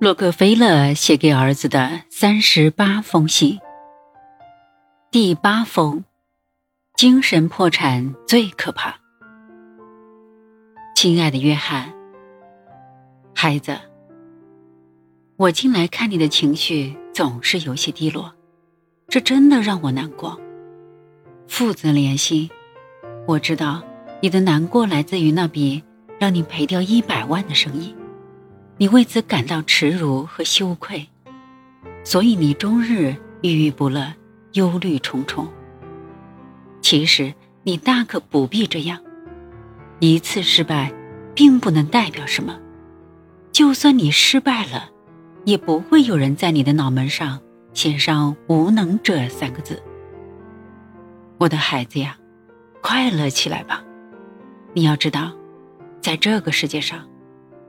洛克菲勒写给儿子的三十八封信，第八封：精神破产最可怕。亲爱的约翰，孩子，我近来看你的情绪总是有些低落，这真的让我难过。父子连心，我知道你的难过来自于那笔让你赔掉一百万的生意。你为此感到耻辱和羞愧，所以你终日郁郁不乐、忧虑重重。其实你大可不必这样，一次失败并不能代表什么。就算你失败了，也不会有人在你的脑门上写上“无能者”三个字。我的孩子呀，快乐起来吧！你要知道，在这个世界上。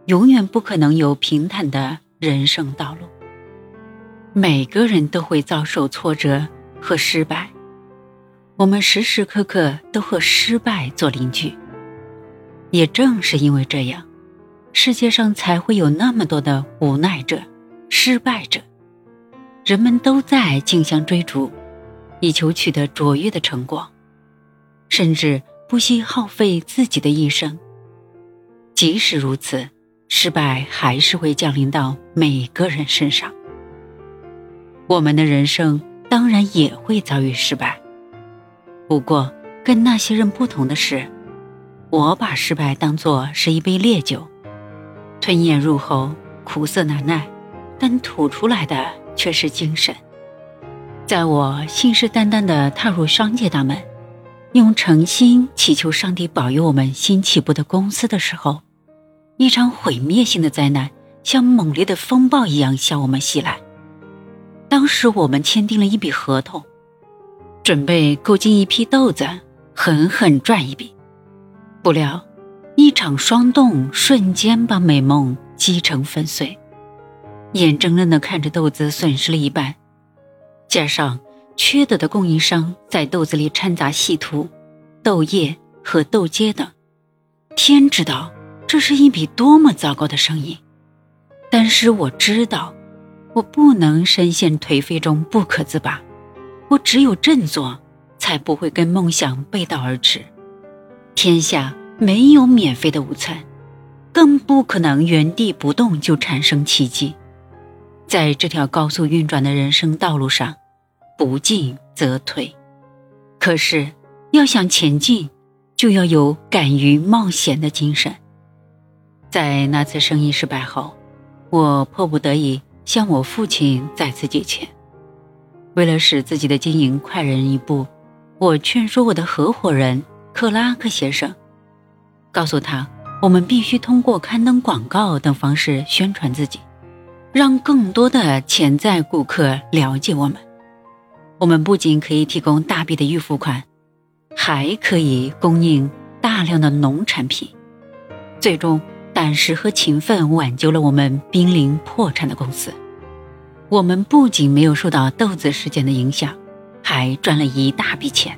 永远不可能有平坦的人生道路。每个人都会遭受挫折和失败，我们时时刻刻都和失败做邻居。也正是因为这样，世界上才会有那么多的无奈者、失败者。人们都在竞相追逐，以求取得卓越的成果，甚至不惜耗费自己的一生。即使如此。失败还是会降临到每个人身上。我们的人生当然也会遭遇失败，不过跟那些人不同的是，我把失败当作是一杯烈酒，吞咽入喉，苦涩难耐，但吐出来的却是精神。在我信誓旦旦地踏入商界大门，用诚心祈求上帝保佑我们新起步的公司的时候。一场毁灭性的灾难像猛烈的风暴一样向我们袭来。当时我们签订了一笔合同，准备购进一批豆子，狠狠赚一笔。不料，一场霜冻瞬间把美梦击成粉碎。眼睁睁地看着豆子损失了一半，加上缺德的供应商在豆子里掺杂细土、豆叶和豆秸等，天知道。这是一笔多么糟糕的生意！但是我知道，我不能深陷颓废中不可自拔。我只有振作，才不会跟梦想背道而驰。天下没有免费的午餐，更不可能原地不动就产生奇迹。在这条高速运转的人生道路上，不进则退。可是要想前进，就要有敢于冒险的精神。在那次生意失败后，我迫不得已向我父亲再次借钱。为了使自己的经营快人一步，我劝说我的合伙人克拉克先生，告诉他我们必须通过刊登广告等方式宣传自己，让更多的潜在顾客了解我们。我们不仅可以提供大笔的预付款，还可以供应大量的农产品，最终。胆识和勤奋挽救了我们濒临破产的公司。我们不仅没有受到豆子事件的影响，还赚了一大笔钱。